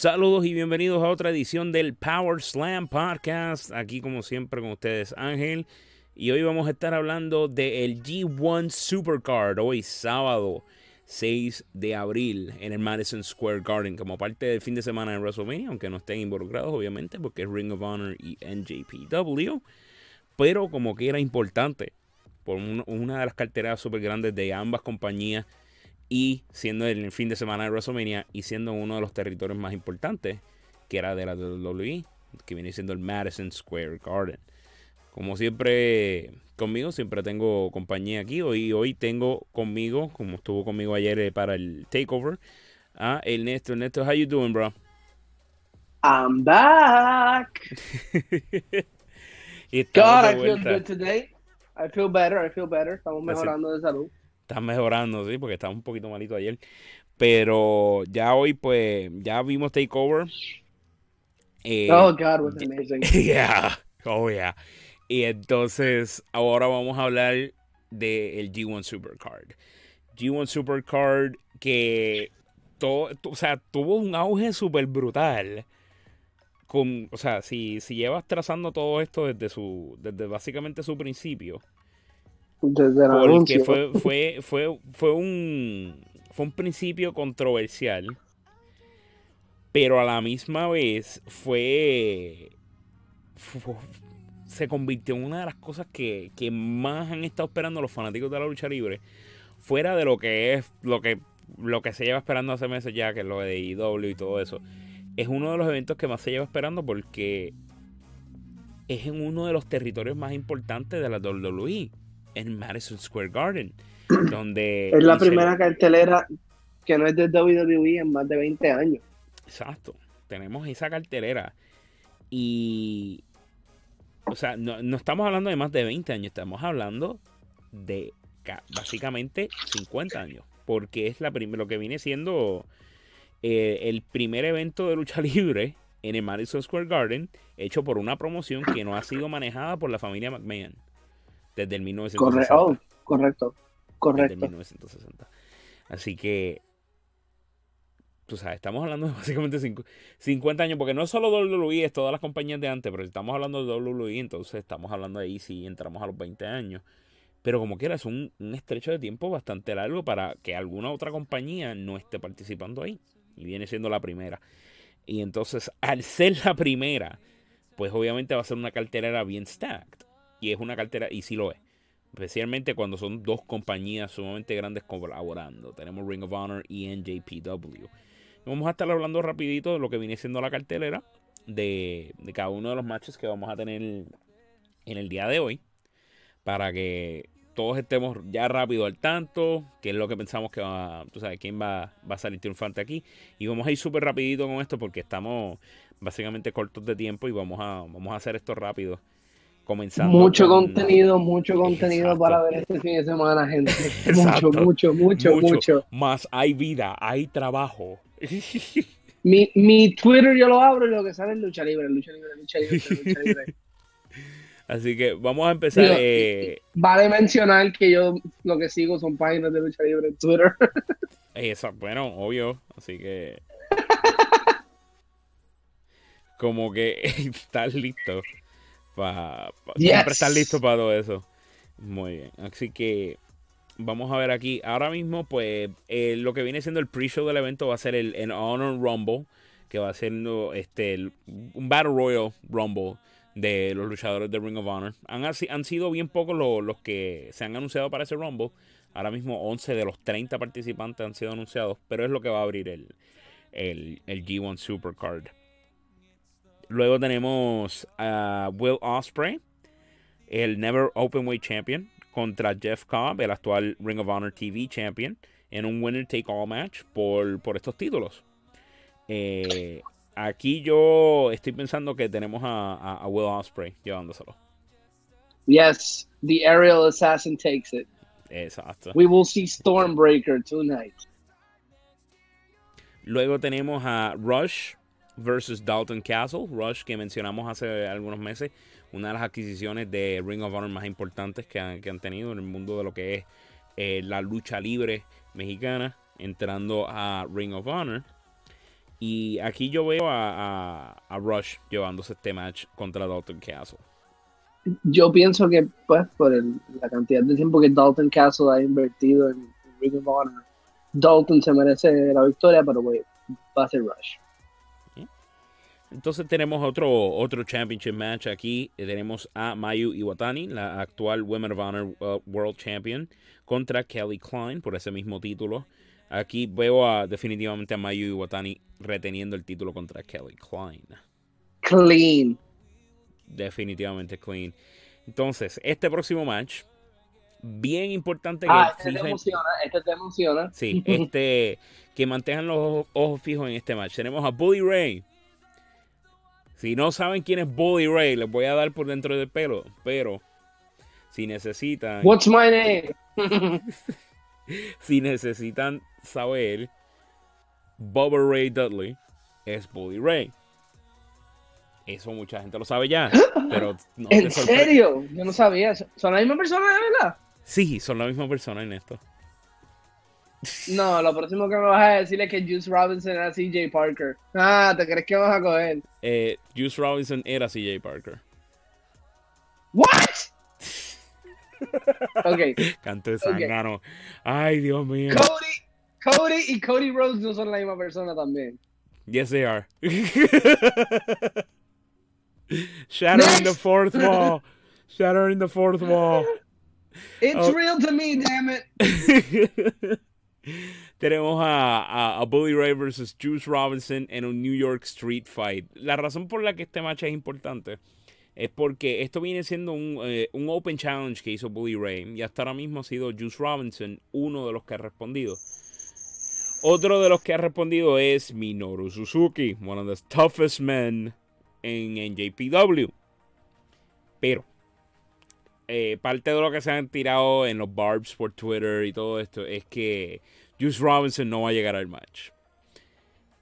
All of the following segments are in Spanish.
Saludos y bienvenidos a otra edición del Power Slam Podcast. Aquí como siempre con ustedes Ángel. Y hoy vamos a estar hablando del G1 Supercard. Hoy sábado 6 de abril en el Madison Square Garden. Como parte del fin de semana de WrestleMania. Aunque no estén involucrados obviamente porque es Ring of Honor y NJPW. Pero como que era importante. Por una de las carteras super grandes de ambas compañías y siendo el fin de semana de WrestleMania y siendo uno de los territorios más importantes, que era de la WWE, que viene siendo el Madison Square Garden. Como siempre, conmigo siempre tengo compañía aquí. Hoy, hoy tengo conmigo, como estuvo conmigo ayer eh, para el takeover, a Ernesto. Ernesto, how you doing, bro? I'm back. God, I feel good today. I feel better, I feel better. Estamos mejorando de salud está mejorando, sí, porque estaba un poquito malito ayer. Pero ya hoy, pues, ya vimos Takeover. Eh, oh, God, was amazing. yeah, oh, yeah. Y entonces, ahora vamos a hablar del G1 Supercard. G1 Supercard que todo, o sea, tuvo un auge súper brutal. Con, o sea, si, si llevas trazando todo esto desde su, desde básicamente su principio, porque fue, fue, fue, fue, un, fue un principio controversial, pero a la misma vez fue, se convirtió en una de las cosas que, que, más han estado esperando los fanáticos de la lucha libre, fuera de lo que es lo que, lo que se lleva esperando hace meses ya, que es lo de IW y todo eso. Es uno de los eventos que más se lleva esperando porque es en uno de los territorios más importantes de la WWE en Madison Square Garden, donde... Es la primera cartelera que no es de WWE en más de 20 años. Exacto, tenemos esa cartelera y... O sea, no, estamos hablando de más de 20 años, estamos hablando de básicamente 50 años, porque es la lo que viene siendo eh, el primer evento de lucha libre en el Madison Square Garden, hecho por una promoción que no ha sido manejada por la familia McMahon desde el 1960. Oh, correcto, correcto. Desde 1960. Así que, tú sabes, estamos hablando de básicamente 50 años, porque no es solo WWE, es todas las compañías de antes, pero si estamos hablando de WWE, entonces estamos hablando de ahí si entramos a los 20 años. Pero como quiera, es un, un estrecho de tiempo bastante largo para que alguna otra compañía no esté participando ahí. Y viene siendo la primera. Y entonces, al ser la primera, pues obviamente va a ser una cartera bien stacked. Y es una cartera, y sí lo es. Especialmente cuando son dos compañías sumamente grandes colaborando. Tenemos Ring of Honor y NJPW. Vamos a estar hablando rapidito de lo que viene siendo la cartelera. De, cada uno de los matches que vamos a tener en el día de hoy. Para que todos estemos ya rápido al tanto. Qué es lo que pensamos que va. Tú sabes, quién va, va a salir triunfante aquí. Y vamos a ir súper rapidito con esto porque estamos básicamente cortos de tiempo. Y vamos a, vamos a hacer esto rápido comenzando. Mucho contenido, mucho contenido para ver este fin de semana, gente. Mucho, mucho, mucho, mucho, Más hay vida, hay trabajo. Mi, mi Twitter yo lo abro y lo que sale es lucha libre, lucha libre, lucha libre, lucha libre. Así que vamos a empezar. Eh, vale mencionar que yo lo que sigo son páginas de lucha libre en Twitter. Eso, bueno, obvio. Así que. Como que estás listo para siempre estar listo para todo eso. Muy bien. Así que vamos a ver aquí. Ahora mismo, pues, eh, lo que viene siendo el pre-show del evento va a ser el, Honor Rumble, que va a ser este, un Battle Royal Rumble de los luchadores de Ring of Honor. Han, han sido bien pocos los, que se han anunciado para ese Rumble. Ahora mismo 11 de los 30 participantes han sido anunciados, pero es lo que va a abrir el, el, el G1 Supercard. Luego tenemos a Will Osprey, el Never Openweight Champion, contra Jeff Cobb, el actual Ring of Honor TV Champion, en un winner take all match por, por estos títulos. Eh, aquí yo estoy pensando que tenemos a, a, Will Osprey llevándoselo. Yes, the aerial assassin takes it. Exacto. We will see Stormbreaker tonight. Luego tenemos a Rush versus Dalton Castle, Rush, que mencionamos hace algunos meses, una de las adquisiciones de Ring of Honor más importantes que han, tenido en el mundo de lo que es eh, la lucha libre mexicana entrando a Ring of Honor. Y aquí yo veo a, Rush llevándose este match contra Dalton Castle. Yo pienso que, pues, por la cantidad de tiempo que Dalton Castle ha invertido en, Ring of Honor, Dalton se merece la victoria, pero va a ser Rush. Entonces tenemos otro, otro championship match aquí. Tenemos a Mayu Iwatani, la actual Women of Honor uh, World Champion, contra Kelly Klein por ese mismo título. Aquí veo a, definitivamente a Mayu Iwatani reteniendo el título contra Kelly Klein. Clean. Definitivamente clean. Entonces, este próximo match, bien importante que ah, este te emociona, este te emociona. Sí, este que mantengan los ojos fijos en este match. Tenemos a Bully Ray. Si no saben quién es Bully Ray, les voy a dar por dentro del pelo, pero si necesitan What's my name? si necesitan saber, Bubba Ray Dudley es Bully Ray. Eso mucha gente lo sabe ya. Pero ¿En serio? Yo no sabía. ¿Son la misma persona de verdad? Sí, son la misma persona en esto. No, lo próximo que me vas a decir es que Juice Robinson era CJ Parker. Ah, ¿te crees que vas a coger? Eh, Juice Robinson era CJ Parker. ¿What? ok. Canto de sangano. Ay, Dios mío. Cody, Cody y Cody Rose no son la misma persona también. Yes, they are. Shattering the fourth wall. Shattering the fourth wall. It's oh. real to me, damn it. Tenemos a, Bully Ray versus Juice Robinson en un New York Street Fight. La razón por la que este match es importante es porque esto viene siendo un, eh, un Open Challenge que hizo Bully Ray y hasta ahora mismo ha sido Juice Robinson uno de los que ha respondido. Otro de los que ha respondido es Minoru Suzuki, one of the toughest men en NJPW. Pero, eh, parte de lo que se han tirado en los barbs por Twitter y todo esto es que Juice Robinson no va a llegar al match.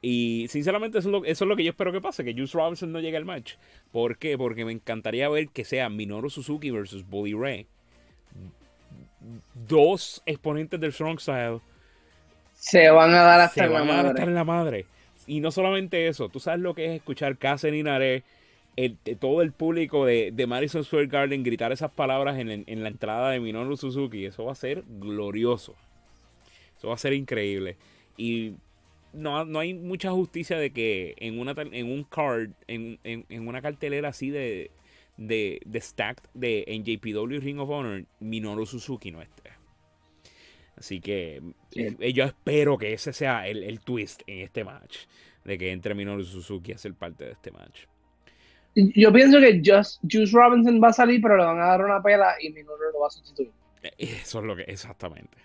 Y sinceramente eso es, lo, que yo espero que pase, que Juice Robinson no llegue al match. ¿Por qué? Porque me encantaría ver que sea Minoru Suzuki versus Bully Ray. Dos exponentes del Strong Style se van a dar hasta, se van a dar en la madre. Y no solamente eso, tú sabes lo que es escuchar Kazen y Nare, todo el público de, Madison Square Garden gritar esas palabras en, la entrada de Minoru Suzuki. Eso va a ser glorioso. Eso va a ser increíble. Y no, no hay mucha justicia de que en, una, en un card, en, una cartelera así de, de, de stacked de NJPW Ring of Honor, Minoru Suzuki no esté. Así que eh, yo espero que ese sea el, twist en este match. De que entre Minoru Suzuki a ser parte de este match. Yo pienso que Just, Juice Robinson va a salir, pero le van a dar una pela y Minoru lo va a sustituir. Eh, eso es lo que, exactamente.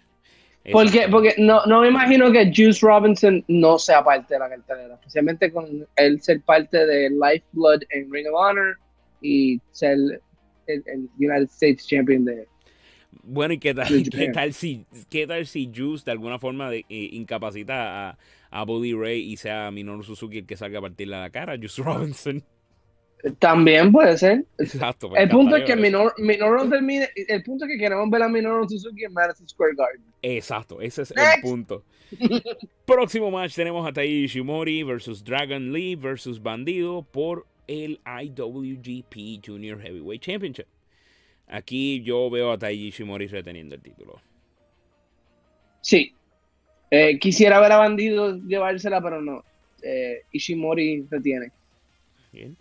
Porque, porque no, no me imagino que Juice Robinson no sea parte de la cartelera, especialmente con él ser parte de Lifeblood en Ring of Honor y ser el United States Champion de, bueno, ¿y qué tal, qué tal, si, qué tal si Juice de alguna forma de, eh, incapacita a, a Bully Ray y sea Minoru Suzuki el que salga a partirle la cara Juice Robinson? También puede ser. Exacto. El punto es que Minoru, termine, el punto es que queremos ver a Minoru Suzuki en Madison Square Garden. Exacto, ese es el punto. Próximo match tenemos a Tai Ishimori versus Dragon Lee versus Bandido por el IWGP Junior Heavyweight Championship. Aquí yo veo a Taiji Ishimori reteniendo el título. Sí. Eh, quisiera ver a Bandido llevársela, pero no. Eh, Ishimori retiene. Bien.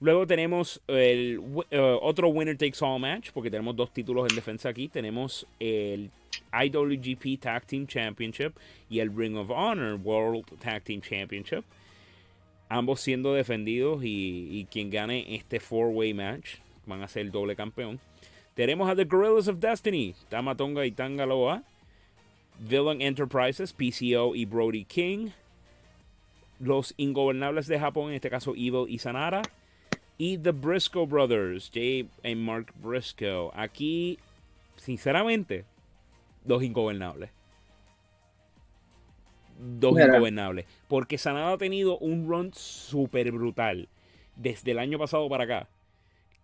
Luego tenemos el eh, otro Winner Takes All match, porque tenemos dos títulos en defensa aquí. Tenemos el IWGP Tag Team Championship y el Ring of Honor World Tag Team Championship. Ambos siendo defendidos y, quien gane este four-way match van a ser el doble campeón. Tenemos a The Gorillas of Destiny, Tamatonga y Tangaloa. Villain Enterprises, PCO y Brody King. Los Ingobernables de Japón, en este caso Evil y Sanara. Y The Briscoe Brothers, Jay y Mark Briscoe. Aquí, sinceramente, dos ingobernables. Dos ingobernables. Porque Sanada ha tenido un run súper brutal desde el año pasado para acá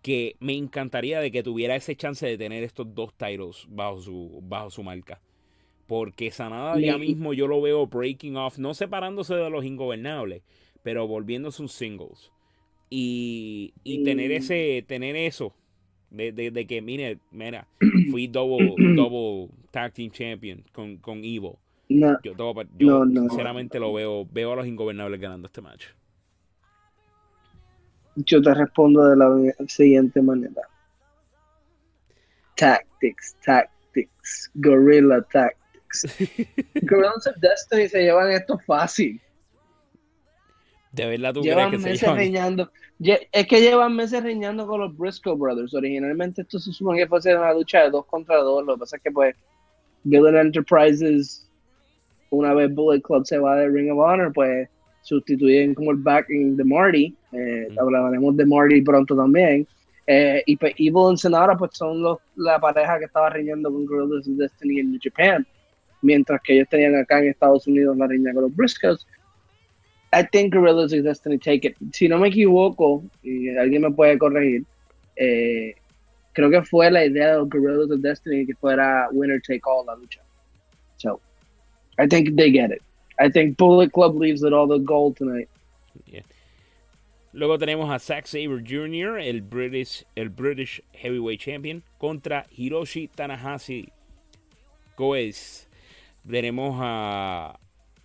que me encantaría de que tuviera ese chance de tener estos dos titles bajo su, bajo su marca. Porque Sanada ya mismo yo lo veo breaking off, no separándose de los ingobernables, pero volviéndose un singles. Y, y tener ese, tener eso, de, de, que, mire, mira, fui double, double tag team champion con, con Evo. yo, sinceramente lo veo, veo a los ingobernables ganando este match. Yo te respondo de la siguiente manera. Tactics, tactics, gorilla tactics. Gorillas of Destiny se llevan esto fácil. De verdad tú llevan crees que meses reñando. Es que llevan meses reñando con los Briscoe Brothers. Originalmente esto se supone que fuese una lucha de dos contra dos. Lo que pasa es que pues Villain Enterprises, una vez Bullet Club se va de Ring of Honor, pues sustituyen como el backing de Marty. Eh, Hablaremos de Marty pronto también. Eh, y pues Evil y Senara pues son los, la pareja que estaba riñendo con Gorillas of Destiny en Japan. Mientras que ellos tenían acá en Estados Unidos la riña con los Briscoes. I think Gorillas of Destiny take it. Si no me equivoco, y alguien me puede corregir, eh, creo que fue la idea de Gorillas of Destiny que fuera winner take all la lucha. So, I think they get it. I think Bullet Club leaves it all the gold tonight. Luego tenemos a Zack Sabre Jr., el British, el British Heavyweight Champion, contra Hiroshi Tanahashi. Pues veremos a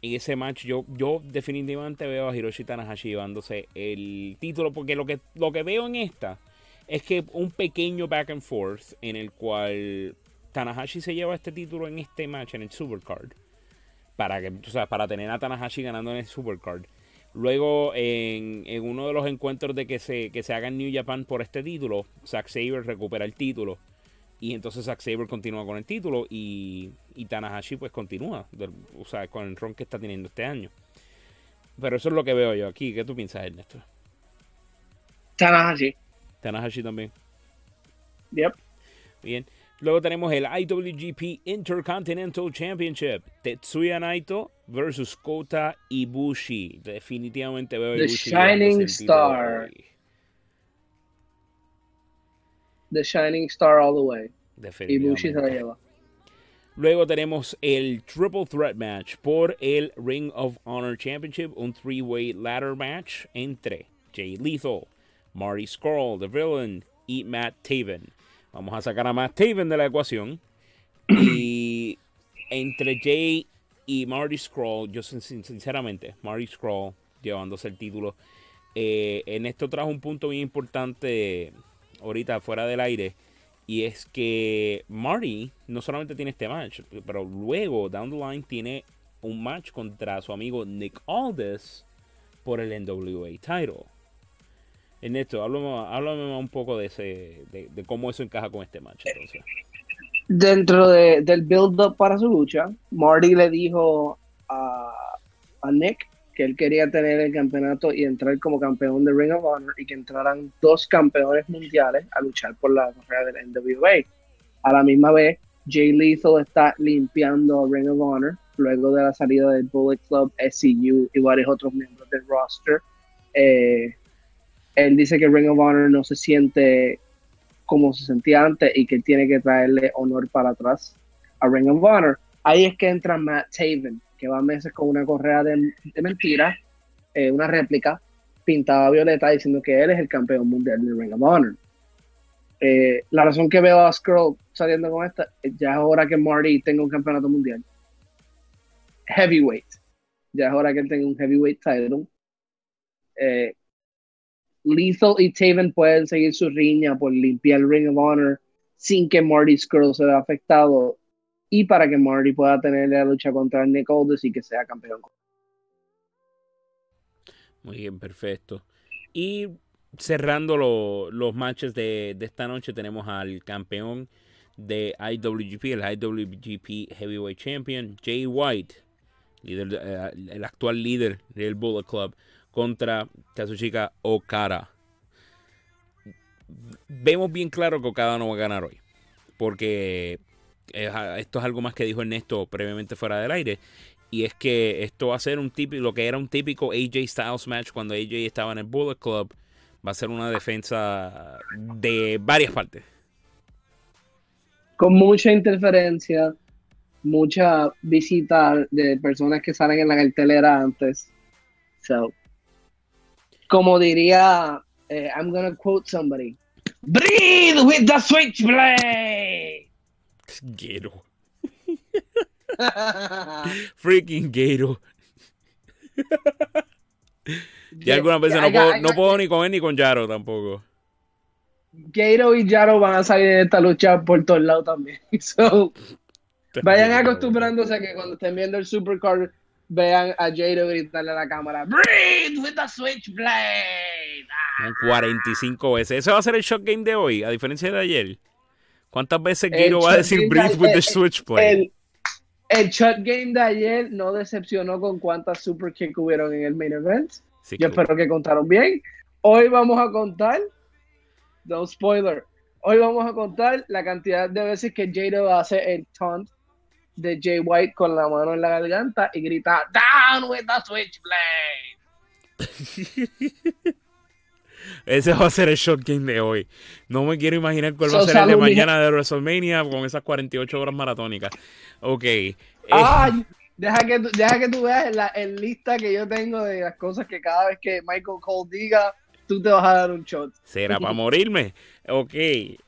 en ese match yo, yo definitivamente veo a Hiroshi Tanahashi llevándose el título porque lo que, lo que veo en esta es que un pequeño back and forth en el cual Tanahashi se lleva este título en este match en el Supercard para que para tener a Tanahashi ganando en el Supercard luego en, uno de los encuentros de que se, que se haga en New Japan por este título Zack Saber recupera el título y entonces Zack Saber continúa con el título y, y Tanahashi pues continúa, o sea, con el ron que está teniendo este año. Pero eso es lo que veo yo aquí. ¿Qué tú piensas, Ernesto? Tanahashi. Tanahashi también. Yep. Bien. Luego tenemos el IWGP Intercontinental Championship. Tetsuya Naito versus Kota Ibushi. Definitivamente veo The Shining Star. The Shining Star all the way. Ibushi se la lleva. Luego tenemos el Triple Threat Match por el Ring of Honor Championship, un three-way ladder match entre Jay Lethal, Marty Scurll, The Villain y Matt Taven. Vamos a sacar a Matt Taven de la ecuación. Y entre Jay y Marty Scroll, yo sinceramente, Marty Scroll llevándose el título. Eh, en esto trajo un punto bien importante ahorita fuera del aire. Y es que Marty no solamente tiene este match, pero luego, down the line, tiene un match contra su amigo Nick Aldis por el NWA title. Ernesto, háblame, háblame un poco de ese de, cómo eso encaja con este match. Dentro del build-up para su lucha, Marty le dijo a, a Nick que él quería tener el campeonato y entrar como campeón de Ring of Honor y que entraran dos campeones mundiales a luchar por la carrera del NWA. A la misma vez, Jay Lethal está limpiando Ring of Honor luego de la salida del Bullet Club, SCU y varios otros miembros del roster. Eh, él dice que Ring of Honor no se siente como se sentía antes y que tiene que traerle honor para atrás a Ring of Honor. Ahí es que entra Matt Taven, que va meses con una correa de, de mentira, eh, una réplica, pintada violeta, diciendo que él es el campeón mundial de Ring of Honor. Eh, la razón que veo a Skrull saliendo con esta, ya es hora que Marty tenga un campeonato mundial. Heavyweight. Ya es hora que él tenga un heavyweight title. Eh, Lethal y Taven pueden seguir su riña por limpiar el Ring of Honor sin que Marty Skrull se vea afectado y para que Marty pueda tener la lucha contra Nick Aldis y que sea campeón. Muy bien, perfecto. Y cerrando los matches de, esta noche, tenemos al campeón de IWGP, el IWGP Heavyweight Champion, Jay White, eh, el actual líder del Bullet Club, contra Kazuchika Okada. Vemos bien claro que Okada no va a ganar hoy. Porque esto es algo más que dijo Ernesto previamente fuera del aire. Y es que esto va a ser un típico, lo que era un típico AJ Styles match cuando AJ estaba en el Bullet Club. Va a ser una defensa de varias partes. Con mucha interferencia, mucha visita de personas que salen en la cartelera antes. So, como diría, eh, I'm gonna quote somebody. Breathe with the switchblade. Gato. Freaking Gato. y algunas veces no, puedo, no puedo ni con él ni con Yaro tampoco. Gato y Yaro van a salir de esta lucha por todos lados también. So, vayan acostumbrándose a que cuando estén viendo el Supercard vean a Jado gritarle a la cámara Breathe with the switchblade. 45 veces. Ese va a ser el shot game de hoy, a diferencia de ayer. ¿Cuántas veces Giro va a decir Breathe with the switchblade? El, el shot game de ayer no decepcionó con cuántas super kick hubieron en el main event. Sí, Yo claro. espero que contaron bien. Hoy vamos a contar, no spoiler, hoy vamos a contar la cantidad de veces que Jado hace el taunt de Jay White con la mano en la garganta y grita Down with the switchblade. Ese va a ser el shot game de hoy. No me quiero imaginar cuál va a ser el de mañana de WrestleMania con esas 48 horas maratónicas. Ok. eh, Ay, deja que, tú- deja que tú veas la el lista que yo tengo de las cosas que cada vez que Michael Cole diga, tú te vas a dar un shot. ¿Será para morirme? Ok.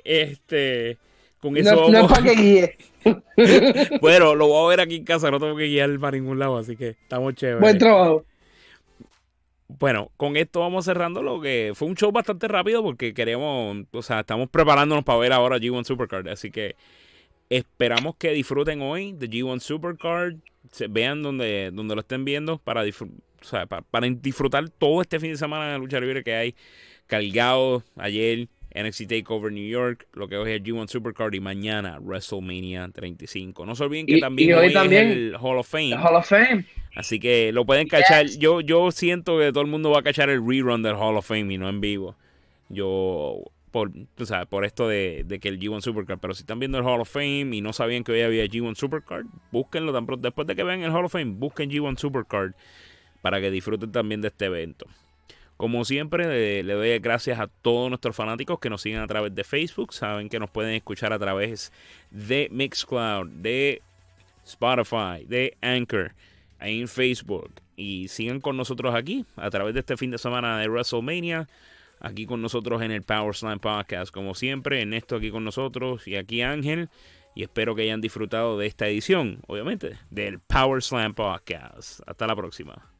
Este. Con eso No, no es para que guíe. Bueno, lo voy a ver aquí en casa. No tengo que guiar para ningún lado. Así que estamos chéveres. Buen trabajo. Bueno, con esto vamos cerrando lo que fue un show bastante rápido porque queremos, o sea, estamos preparándonos para ver ahora G1 Supercard, así que esperamos que disfruten hoy de G1 Supercard, se vean donde, donde lo estén viendo para, o sea, pa- para, disfrutar todo este fin de semana de lucha libre que hay cargado ayer NXT Takeover New York, lo que hoy es G1 Supercard y mañana WrestleMania 35. No se olviden que Y- también y hoy hoy también es el Hall of Fame. Hall of Fame. Así que lo pueden cachar. Yo, yo siento que todo el mundo va a cachar el rerun del Hall of Fame y no en vivo. Yo, por, tú sabes, por esto de, de que el G1 Supercard. Pero si están viendo el Hall of Fame y no sabían que hoy había G1 Supercard, búsquenlo tan pronto. Después de que vean el Hall of Fame, busquen G1 Supercard para que disfruten también de este evento. Como siempre, le, doy gracias a todos nuestros fanáticos que nos siguen a través de Facebook. Saben que nos pueden escuchar a través de Mixcloud, de Spotify, de Anchor, en Facebook. Y sigan con nosotros aquí a través de este fin de semana de WrestleMania. Aquí con nosotros en el Power Slam Podcast. Como siempre, Ernesto aquí con nosotros y aquí Ángel. Y espero que hayan disfrutado de esta edición, obviamente, del Power Slam Podcast. Hasta la próxima.